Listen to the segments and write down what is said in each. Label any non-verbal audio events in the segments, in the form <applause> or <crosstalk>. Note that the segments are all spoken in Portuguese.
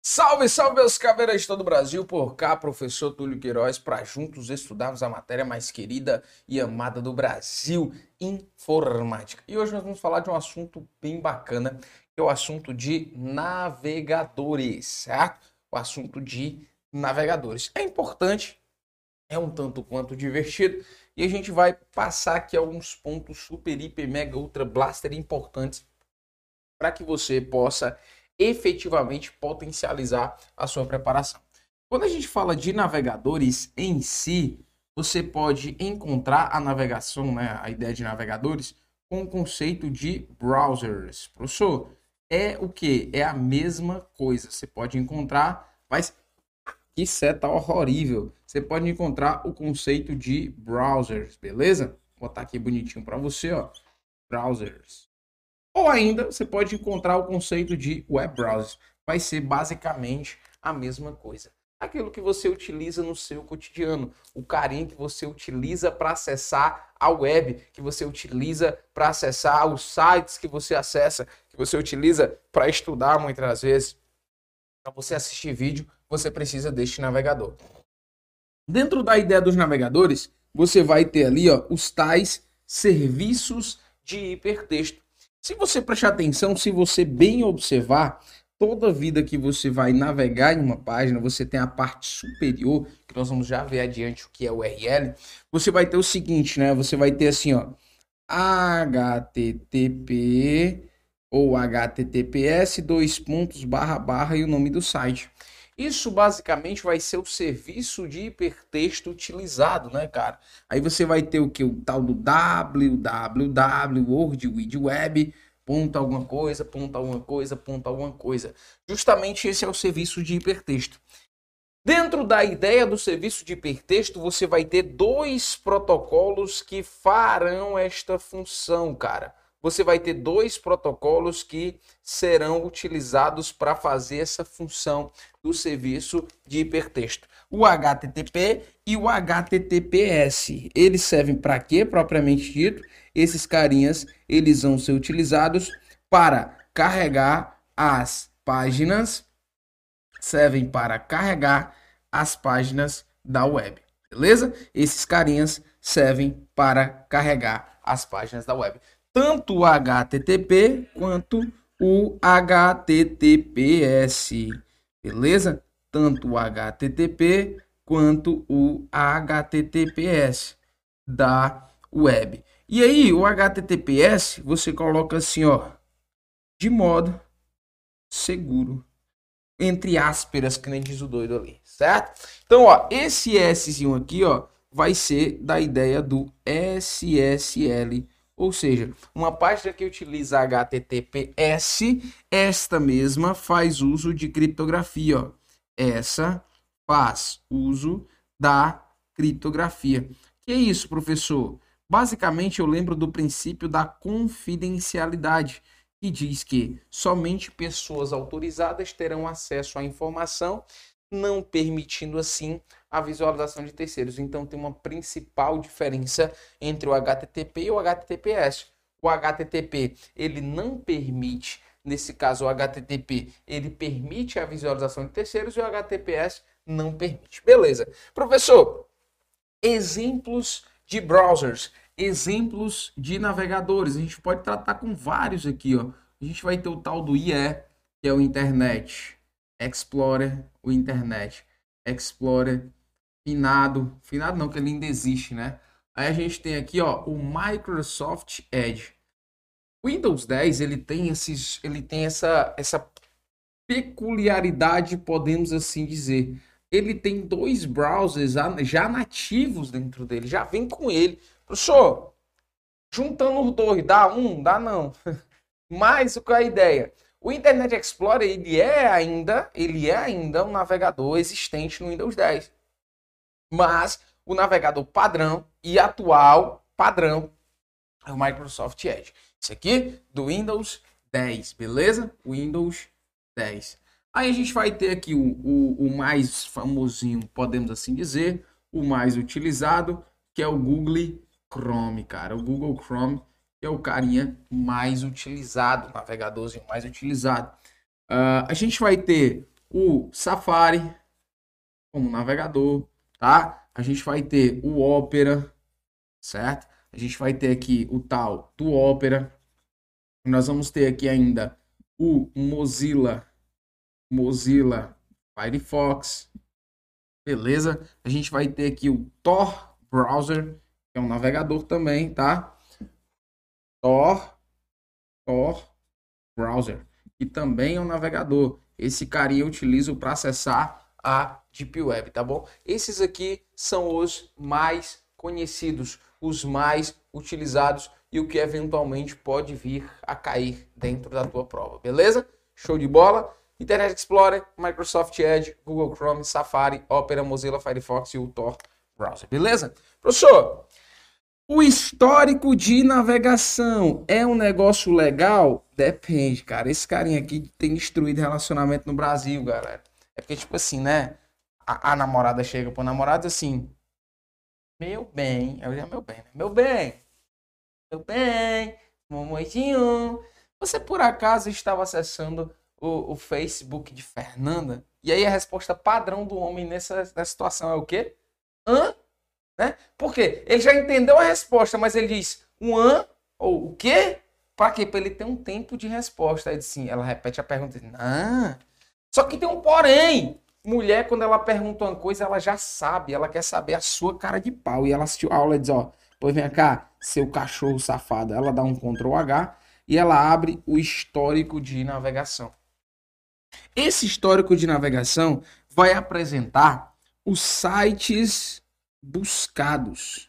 Salve, salve, meus caveiras de todo o Brasil, por cá, professor Túlio Queiroz, para juntos estudarmos a matéria mais querida e amada do Brasil, informática. E hoje nós vamos falar de um assunto bem bacana, que é o assunto de navegadores, certo? O assunto de navegadores. É importante, é um tanto quanto divertido, e a gente vai passar aqui alguns pontos super, hiper, mega, ultra blaster importantes para que você possa efetivamente potencializar a sua preparação. Quando a gente fala de navegadores em si, você pode encontrar a navegação, né, a ideia de navegadores, com o conceito de browsers. Professor, é o que? É a mesma coisa. Você pode encontrar, mas que seta horrível. Você pode encontrar o conceito de browsers, beleza? Vou botar aqui bonitinho para você, ó. Browsers. Ou ainda você pode encontrar o conceito de web browser. Vai ser basicamente a mesma coisa. Aquilo que você utiliza no seu cotidiano, o carinho que você utiliza para acessar a web, que você utiliza para acessar os sites que você acessa, que você utiliza para estudar muitas vezes, para você assistir vídeo, você precisa deste navegador. Dentro da ideia dos navegadores, você vai ter ali ó, os tais serviços de hipertexto. Se você prestar atenção, se você bem observar, toda vida que você vai navegar em uma página, você tem a parte superior, que nós vamos já ver adiante o que é URL, você vai ter o seguinte, né? Você vai ter assim, ó, http ou https dois pontos barra barra e o nome do site. Isso basicamente vai ser o serviço de hipertexto utilizado, né, cara? Aí você vai ter o que? O tal do www, Word Wide Web, ponto alguma coisa, ponto alguma coisa, ponto alguma coisa. Justamente esse é o serviço de hipertexto. Dentro da ideia do serviço de hipertexto, você vai ter dois protocolos que farão esta função, cara você vai ter dois protocolos que serão utilizados para fazer essa função do serviço de hipertexto. O HTTP e o HTTPS. Eles servem para quê, propriamente dito? Esses carinhas, eles vão ser utilizados para carregar as páginas, servem para carregar as páginas da web. Beleza? Esses carinhas servem para carregar as páginas da web tanto o HTTP quanto o HTTPS, beleza? Tanto o HTTP quanto o HTTPS da web. E aí, o HTTPS, você coloca assim, ó, de modo seguro, entre ásperas, que nem diz o doido ali, certo? Então, ó, esse S aqui, ó, vai ser da ideia do SSL ou seja, uma página que utiliza HTTPS, esta mesma faz uso de criptografia. Ó. Essa faz uso da criptografia. Que é isso, professor? Basicamente, eu lembro do princípio da confidencialidade, que diz que somente pessoas autorizadas terão acesso à informação, não permitindo assim a visualização de terceiros. Então tem uma principal diferença entre o HTTP e o HTTPS. O HTTP ele não permite, nesse caso o HTTP, ele permite a visualização de terceiros e o HTTPS não permite. Beleza. Professor, exemplos de browsers, exemplos de navegadores. A gente pode tratar com vários aqui, ó. A gente vai ter o tal do IE, que é o Internet Explorer, o Internet Explorer finado, finado não, que ele ainda existe, né? Aí a gente tem aqui, ó, o Microsoft Edge. Windows 10, ele tem esses, ele tem essa essa peculiaridade, podemos assim dizer. Ele tem dois browsers já nativos dentro dele, já vem com ele. Professor, juntando os dois, dá um? Dá não. <laughs> Mas o que é a ideia? O Internet Explorer, ele é ainda, ele é ainda um navegador existente no Windows 10 mas o navegador padrão e atual padrão é o Microsoft Edge. Isso aqui do Windows 10, beleza? Windows 10. Aí a gente vai ter aqui o, o, o mais famosinho, podemos assim dizer, o mais utilizado, que é o Google Chrome, cara. O Google Chrome é o carinha mais utilizado, o navegadorzinho mais utilizado. Uh, a gente vai ter o Safari como navegador, tá? A gente vai ter o Opera, certo? A gente vai ter aqui o tal do Opera. Nós vamos ter aqui ainda o Mozilla, Mozilla Firefox, beleza? A gente vai ter aqui o Tor Browser, que é um navegador também, tá? Tor, Tor Browser, que também é um navegador. Esse carinha eu utilizo para acessar a Deep Web, tá bom? Esses aqui são os mais conhecidos, os mais utilizados e o que eventualmente pode vir a cair dentro da tua prova, beleza? Show de bola? Internet Explorer, Microsoft Edge, Google Chrome, Safari, Opera, Mozilla Firefox e o Tor Browser, beleza? Professor, o histórico de navegação é um negócio legal? Depende, cara. Esse carinha aqui tem destruído relacionamento no Brasil, galera. É porque, tipo assim, né? A, a namorada chega pro namorado assim: Meu bem, eu já meu bem, né? Meu bem, meu bem, mamãezinho. Você por acaso estava acessando o, o, Facebook de Fernanda? E aí a resposta padrão do homem nessa, nessa situação é o quê? Hã? Né? Por quê? Ele já entendeu a resposta, mas ele diz um hã ou o quê? Para quê? Para ele ter um tempo de resposta. Aí assim, ela repete a pergunta. Não. Só que tem um porém. Mulher, quando ela pergunta uma coisa, ela já sabe. Ela quer saber a sua cara de pau. E ela assistiu a aula e diz, ó, pois vem cá, seu cachorro safado. Ela dá um Ctrl H e ela abre o histórico de navegação. Esse histórico de navegação vai apresentar os sites buscados.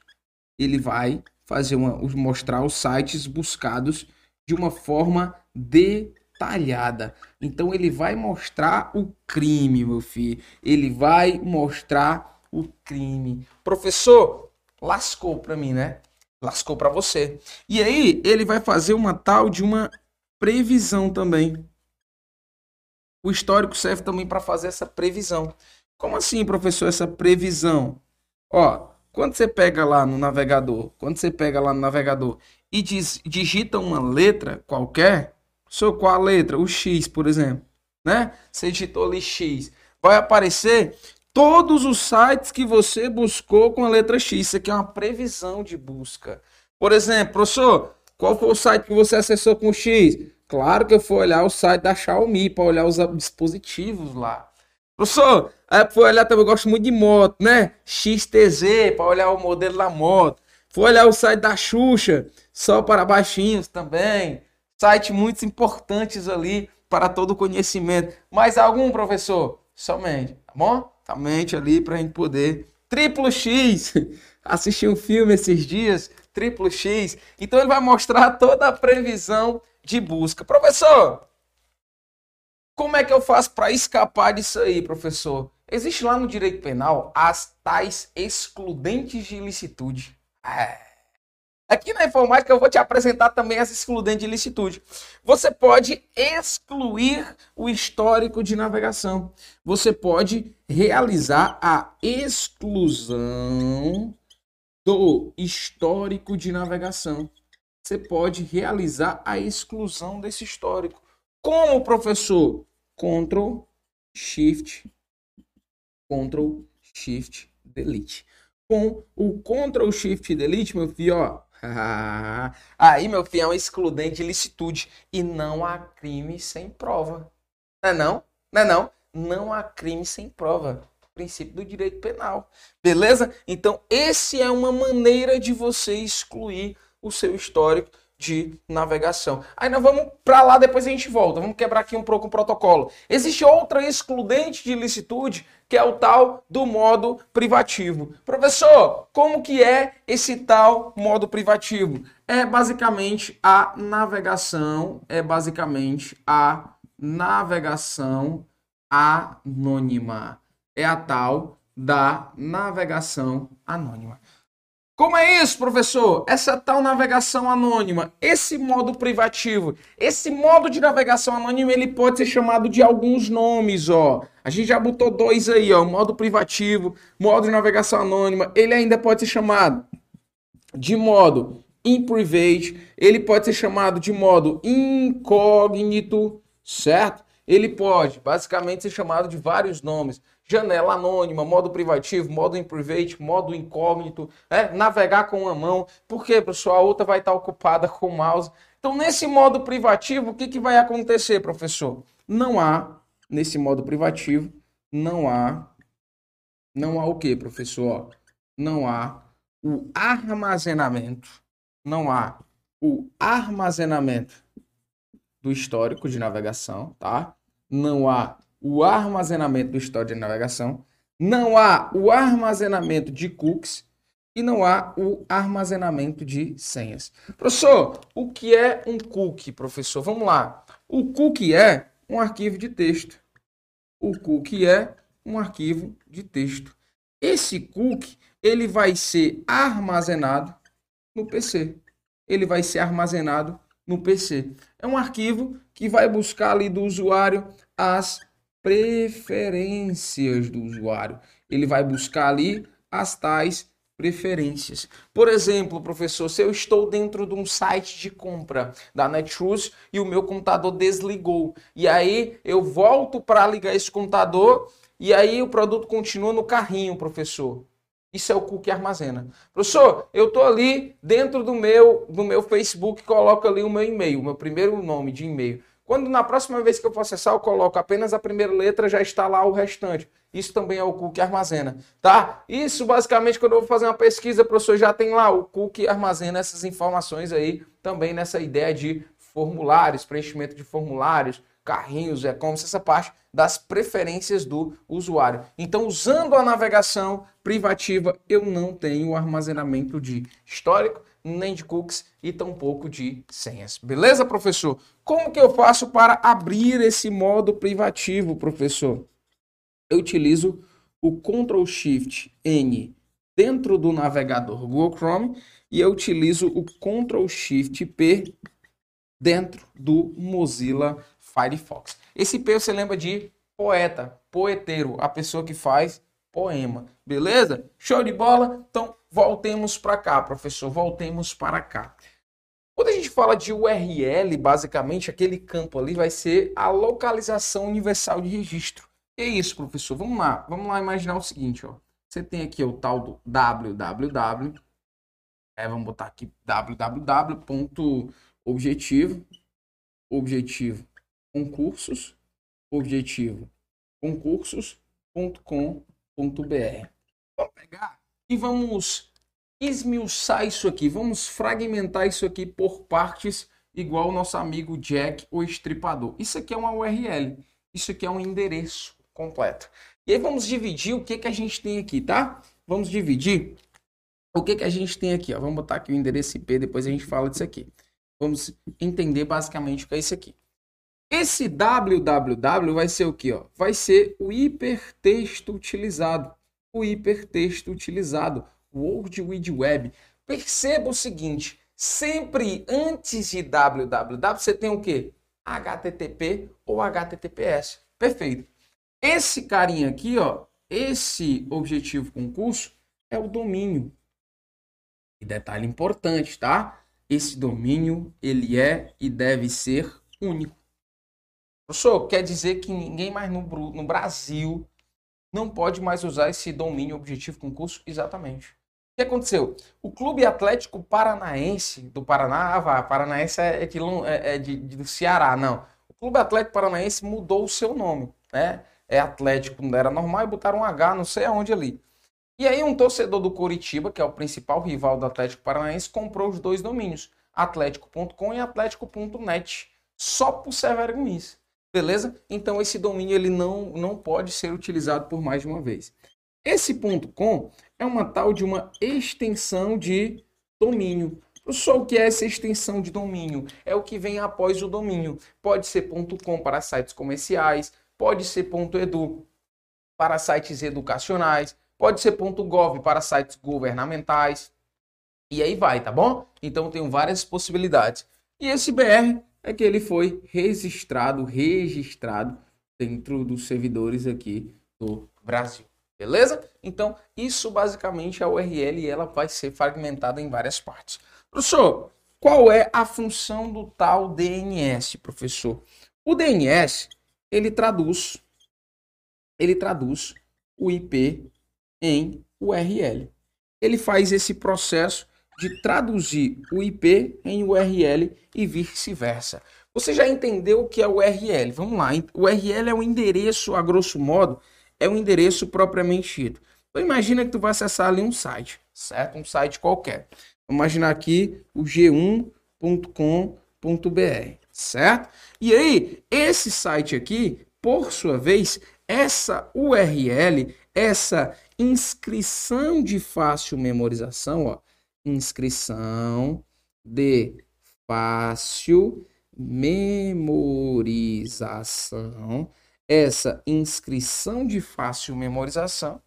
Ele vai fazer uma, mostrar os sites buscados de uma forma detalhada. Então ele vai mostrar o crime, meu filho. Ele vai mostrar o crime. Professor, lascou para mim, né? Lascou para você. E aí ele vai fazer uma tal de uma previsão também. O histórico serve também para fazer essa previsão. Como assim, professor, essa previsão? Ó, quando você pega lá no navegador, quando você pega lá no navegador e diz, digita uma letra qualquer, Sou qual letra? O X, por exemplo. Né? Você digitou ali X. Vai aparecer todos os sites que você buscou com a letra X. Isso aqui é uma previsão de busca. Por exemplo, professor, qual foi o site que você acessou com X? Claro que eu fui olhar o site da Xiaomi para olhar os dispositivos lá. Professor, aí fui olhar também, eu gosto muito de moto, né? XTZ, para olhar o modelo da moto. Fui olhar o site da Xuxa, só para baixinhos também sites muito importantes ali para todo o conhecimento. Mais algum, professor? Somente, tá bom? Somente ali para a gente poder. Triplo X! <laughs> Assisti um filme esses dias, Triplo X. Então ele vai mostrar toda a previsão de busca. Professor, como é que eu faço para escapar disso aí, professor? Existe lá no direito penal as tais excludentes de ilicitude. É. Aqui na informática eu vou te apresentar também as excludentes de ilicitude. Você pode excluir o histórico de navegação. Você pode realizar a exclusão do histórico de navegação. Você pode realizar a exclusão desse histórico. Como, professor? Ctrl, Shift, Ctrl, Shift, Delete. Com o Ctrl, Shift, Delete, meu filho, ó, <laughs> Aí, meu filho, é um excludente de licitude. E não há crime sem prova. Não é não? Não é não? Não há crime sem prova. Princípio do direito penal. Beleza? Então, esse é uma maneira de você excluir o seu histórico de navegação. Aí nós vamos para lá, depois a gente volta. Vamos quebrar aqui um pouco o protocolo. Existe outra excludente de ilicitude, que é o tal do modo privativo. Professor, como que é esse tal modo privativo? É basicamente a navegação, é basicamente a navegação anônima. É a tal da navegação anônima. Como é isso, professor? Essa tal navegação anônima, esse modo privativo, esse modo de navegação anônima, ele pode ser chamado de alguns nomes, ó. A gente já botou dois aí, ó, modo privativo, modo de navegação anônima. Ele ainda pode ser chamado de modo in-private, ele pode ser chamado de modo incógnito, certo? ele pode basicamente ser chamado de vários nomes. Janela anônima, modo privativo, modo in private, modo incógnito, é, navegar com uma mão. Por quê, pessoal? A outra vai estar ocupada com o mouse. Então, nesse modo privativo, o que, que vai acontecer, professor? Não há, nesse modo privativo, não há, não há o que, professor? Não há o armazenamento, não há o armazenamento do histórico de navegação, tá? Não há o armazenamento do histórico de navegação, não há o armazenamento de cookies e não há o armazenamento de senhas. Professor, o que é um cookie, professor? Vamos lá. O cookie é um arquivo de texto. O cookie é um arquivo de texto. Esse cookie, ele vai ser armazenado no PC. Ele vai ser armazenado no PC. É um arquivo que vai buscar ali do usuário as preferências do usuário. Ele vai buscar ali as tais preferências. Por exemplo, professor, se eu estou dentro de um site de compra da Netshoes e o meu computador desligou, e aí eu volto para ligar esse computador e aí o produto continua no carrinho, professor. Isso é o cookie armazena. Professor, eu estou ali dentro do meu, do meu Facebook, coloco ali o meu e-mail, meu primeiro nome de e-mail. Quando na próxima vez que eu for acessar, eu coloco apenas a primeira letra, já está lá o restante. Isso também é o cookie armazena, tá? Isso basicamente quando eu vou fazer uma pesquisa, professor, já tem lá o cookie armazena essas informações aí, também nessa ideia de formulários, preenchimento de formulários, carrinhos, é como se essa parte das preferências do usuário. Então, usando a navegação privativa, eu não tenho armazenamento de histórico, nem de cookies e tampouco de senhas. Beleza, professor? Como que eu faço para abrir esse modo privativo, professor? Eu utilizo o Ctrl Shift N dentro do navegador Google Chrome e eu utilizo o Ctrl Shift P dentro do Mozilla Firefox. Esse P você lembra de poeta, poeteiro, a pessoa que faz poema. Beleza? Show de bola? Então, voltemos para cá, professor. Voltemos para cá. Quando a gente fala de URL, basicamente, aquele campo ali vai ser a localização universal de registro. Que é isso, professor? Vamos lá. Vamos lá imaginar o seguinte, ó. Você tem aqui o tal do www. É, vamos botar aqui www.objetivo. Objetivo concursos, objetivo concursos.com.br. Vamos pegar e vamos esmiuçar isso aqui, vamos fragmentar isso aqui por partes, igual o nosso amigo Jack, o estripador. Isso aqui é uma URL, isso aqui é um endereço completo. E aí vamos dividir o que, que a gente tem aqui, tá? Vamos dividir o que, que a gente tem aqui. Ó. Vamos botar aqui o endereço IP, depois a gente fala disso aqui. Vamos entender basicamente o que é isso aqui. Esse www vai ser o que? Vai ser o hipertexto utilizado. O hipertexto utilizado. World Wide Web. Perceba o seguinte, sempre antes de www você tem o que? HTTP ou HTTPS. Perfeito. Esse carinha aqui, ó, esse objetivo concurso é o domínio. E detalhe importante, tá? Esse domínio, ele é e deve ser único. Professor, quer dizer que ninguém mais no, no Brasil não pode mais usar esse domínio objetivo concurso? Exatamente. O que aconteceu? O Clube Atlético Paranaense do Paraná, ah, vá, Paranaense é, de, é, é de, de, do Ceará, não. O Clube Atlético Paranaense mudou o seu nome, né? É Atlético, não era normal, e botaram um H, não sei aonde ali. E aí um torcedor do Coritiba, que é o principal rival do Atlético Paranaense, comprou os dois domínios, atlético.com e atlético.net, só por ser vergonhice. Beleza? Então esse domínio ele não, não pode ser utilizado por mais de uma vez. Esse ponto .com é uma tal de uma extensão de domínio. Só o que é essa extensão de domínio? É o que vem após o domínio. Pode ser .com para sites comerciais, pode ser .edu para sites educacionais, pode ser .gov para sites governamentais. E aí vai, tá bom? Então tem várias possibilidades. E esse BR é que ele foi registrado, registrado dentro dos servidores aqui do Brasil. Beleza? Então, isso basicamente é a URL e ela vai ser fragmentada em várias partes. Professor, qual é a função do tal DNS, professor? O DNS, ele traduz ele traduz o IP em URL. Ele faz esse processo de traduzir o IP em URL e vice-versa. Você já entendeu o que é URL? Vamos lá. O URL é um endereço, a grosso modo, é um endereço propriamente dito. Então imagina que tu vai acessar ali um site, certo? Um site qualquer. Vamos imaginar aqui o g1.com.br, certo? E aí, esse site aqui, por sua vez, essa URL, essa inscrição de fácil memorização, ó, inscrição de fácil memorização, essa inscrição de fácil memorização,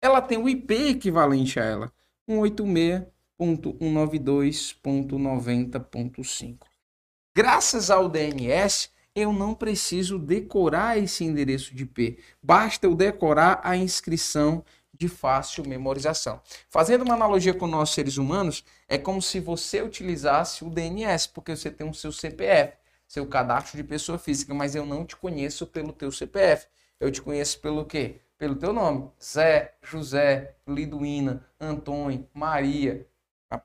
ela tem o IP equivalente a ela, 186.192.90.5. Graças ao DNS, eu não preciso decorar esse endereço de IP. Basta eu decorar a inscrição de fácil memorização. Fazendo uma analogia com nós seres humanos, é como se você utilizasse o DNS, porque você tem o seu CPF, seu cadastro de pessoa física, mas eu não te conheço pelo teu CPF. Eu te conheço pelo quê? Pelo teu nome. Zé, José, Liduína, Antônio, Maria,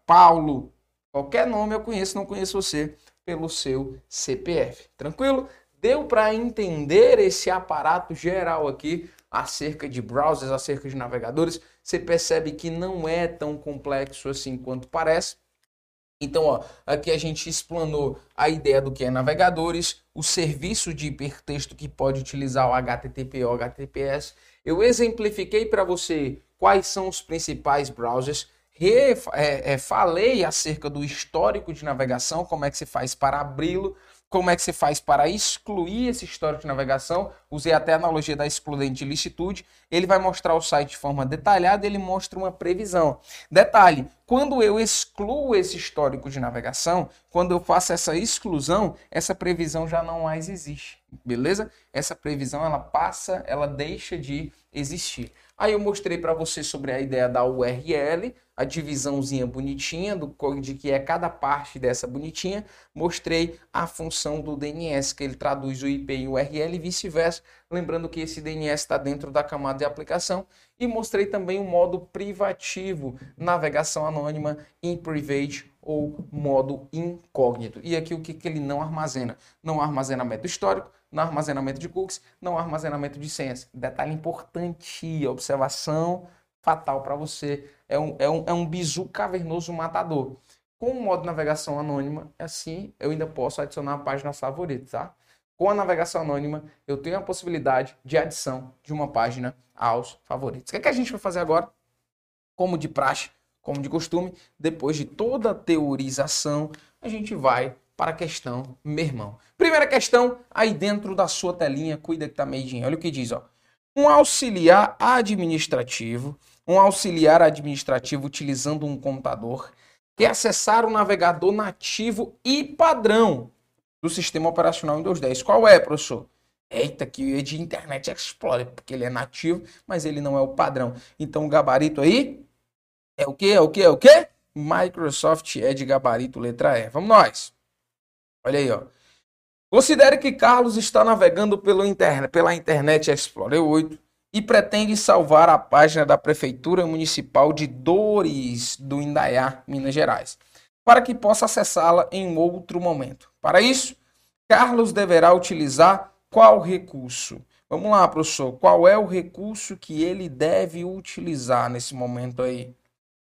Paulo, qualquer nome eu conheço, não conheço você pelo seu CPF. Tranquilo? Deu para entender esse aparato geral aqui acerca de browsers, acerca de navegadores, você percebe que não é tão complexo assim quanto parece. Então, ó, aqui a gente explanou a ideia do que é navegadores, o serviço de hipertexto que pode utilizar o HTTP ou HTTPS. Eu exemplifiquei para você quais são os principais browsers. Re, é, é, falei acerca do histórico de navegação, como é que se faz para abri-lo, como é que você faz para excluir esse histórico de navegação? Usei até a analogia da excludente de licitude. Ele vai mostrar o site de forma detalhada, ele mostra uma previsão. Detalhe, quando eu excluo esse histórico de navegação, quando eu faço essa exclusão, essa previsão já não mais existe, beleza? Essa previsão ela passa, ela deixa de existir. Aí eu mostrei para você sobre a ideia da URL, a divisãozinha bonitinha do de que é cada parte dessa bonitinha, mostrei a função do DNS, que ele traduz o IP em URL e vice-versa, lembrando que esse DNS está dentro da camada de aplicação, e mostrei também o modo privativo, navegação anônima em private ou modo incógnito. E aqui o que, que ele não armazena? Não armazenamento histórico, não armazenamento de cookies, não armazenamento de senhas. Detalhe importante, observação fatal para você. É um, é, um, é um bizu cavernoso matador. Com o modo navegação anônima, assim, eu ainda posso adicionar a página favorita, tá? Com a navegação anônima, eu tenho a possibilidade de adição de uma página aos favoritos. O que, é que a gente vai fazer agora? Como de praxe, como de costume, depois de toda a teorização, a gente vai para a questão meu irmão. Primeira questão, aí dentro da sua telinha, cuida que tá meio Olha o que diz, ó. Um auxiliar administrativo um auxiliar administrativo utilizando um computador e acessar o navegador nativo e padrão do sistema operacional Windows 10. Qual é, professor? Eita, que é de Internet Explorer, porque ele é nativo, mas ele não é o padrão. Então o gabarito aí é o que? É o que? É o que? Microsoft é de gabarito letra E. Vamos nós. Olha aí, ó. Considere que Carlos está navegando pelo internet, pela Internet Explorer 8 e pretende salvar a página da Prefeitura Municipal de Dores do Indaiá, Minas Gerais, para que possa acessá-la em outro momento. Para isso, Carlos deverá utilizar qual recurso? Vamos lá, professor. Qual é o recurso que ele deve utilizar nesse momento aí?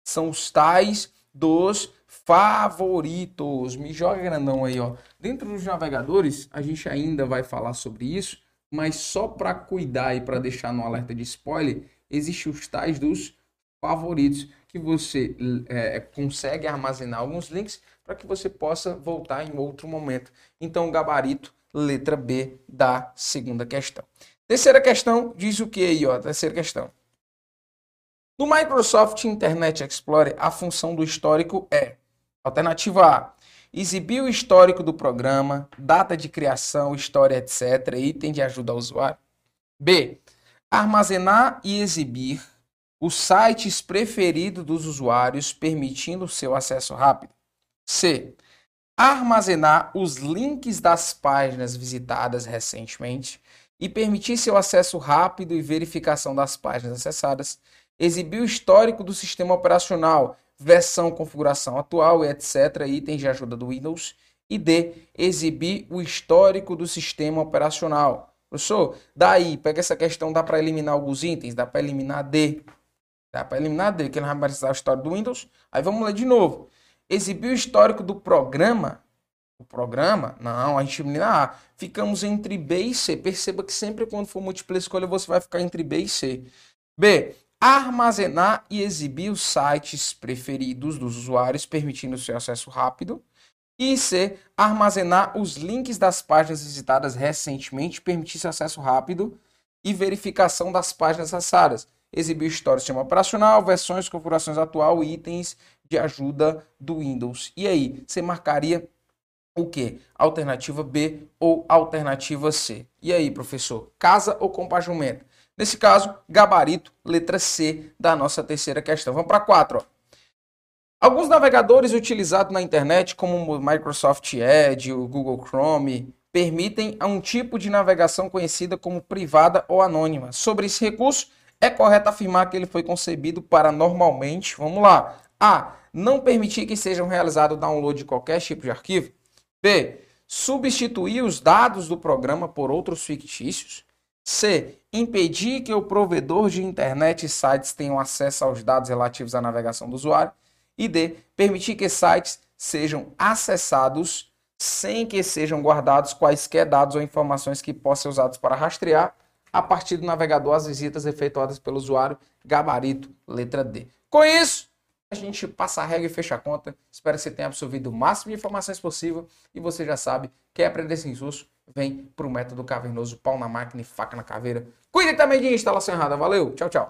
São os tais dos favoritos. Me joga grandão aí, ó. Dentro dos navegadores, a gente ainda vai falar sobre isso mas só para cuidar e para deixar no alerta de spoiler, existem os tais dos favoritos, que você é, consegue armazenar alguns links para que você possa voltar em outro momento. Então, gabarito, letra B da segunda questão. Terceira questão diz o que aí, ó? Terceira questão. No Microsoft Internet Explorer, a função do histórico é alternativa A, exibir o histórico do programa, data de criação, história, etc., item de ajuda ao usuário. B. Armazenar e exibir os sites preferidos dos usuários, permitindo seu acesso rápido. C. Armazenar os links das páginas visitadas recentemente e permitir seu acesso rápido e verificação das páginas acessadas, exibir o histórico do sistema operacional, versão, configuração atual, etc., itens de ajuda do Windows, e D, exibir o histórico do sistema operacional. Professor, daí, pega essa questão, dá para eliminar alguns itens, dá para eliminar D. Dá para eliminar D, que não vai precisar a história do Windows. Aí vamos ler de novo. Exibir o histórico do programa. O programa, não, a gente elimina A. Ficamos entre B e C. Perceba que sempre quando for múltipla escolha, você vai ficar entre B e C. B. Armazenar e exibir os sites preferidos dos usuários, permitindo seu acesso rápido. E C. Armazenar os links das páginas visitadas recentemente, permitir seu acesso rápido e verificação das páginas acessadas. Exibir história do sistema operacional, versões, configurações atual e itens de ajuda do Windows. E aí, você marcaria o que? Alternativa B ou alternativa C. E aí, professor, casa ou compaginamento? Nesse caso, gabarito, letra C da nossa terceira questão. Vamos para a 4. Ó. Alguns navegadores utilizados na internet, como o Microsoft Edge, o Google Chrome, permitem um tipo de navegação conhecida como privada ou anônima. Sobre esse recurso, é correto afirmar que ele foi concebido para normalmente, vamos lá, A. Não permitir que sejam realizados download de qualquer tipo de arquivo. B. Substituir os dados do programa por outros fictícios. C. Impedir que o provedor de internet e sites tenham acesso aos dados relativos à navegação do usuário. E D. Permitir que sites sejam acessados sem que sejam guardados quaisquer dados ou informações que possam ser usados para rastrear a partir do navegador as visitas efetuadas pelo usuário. Gabarito, letra D. Com isso, a gente passa a regra e fecha a conta. Espero que você tenha absorvido o máximo de informações possível. E você já sabe, quer aprender sem susto, vem para o método cavernoso, pau na máquina e faca na caveira. Cuide também de instalação errada. Valeu, tchau, tchau.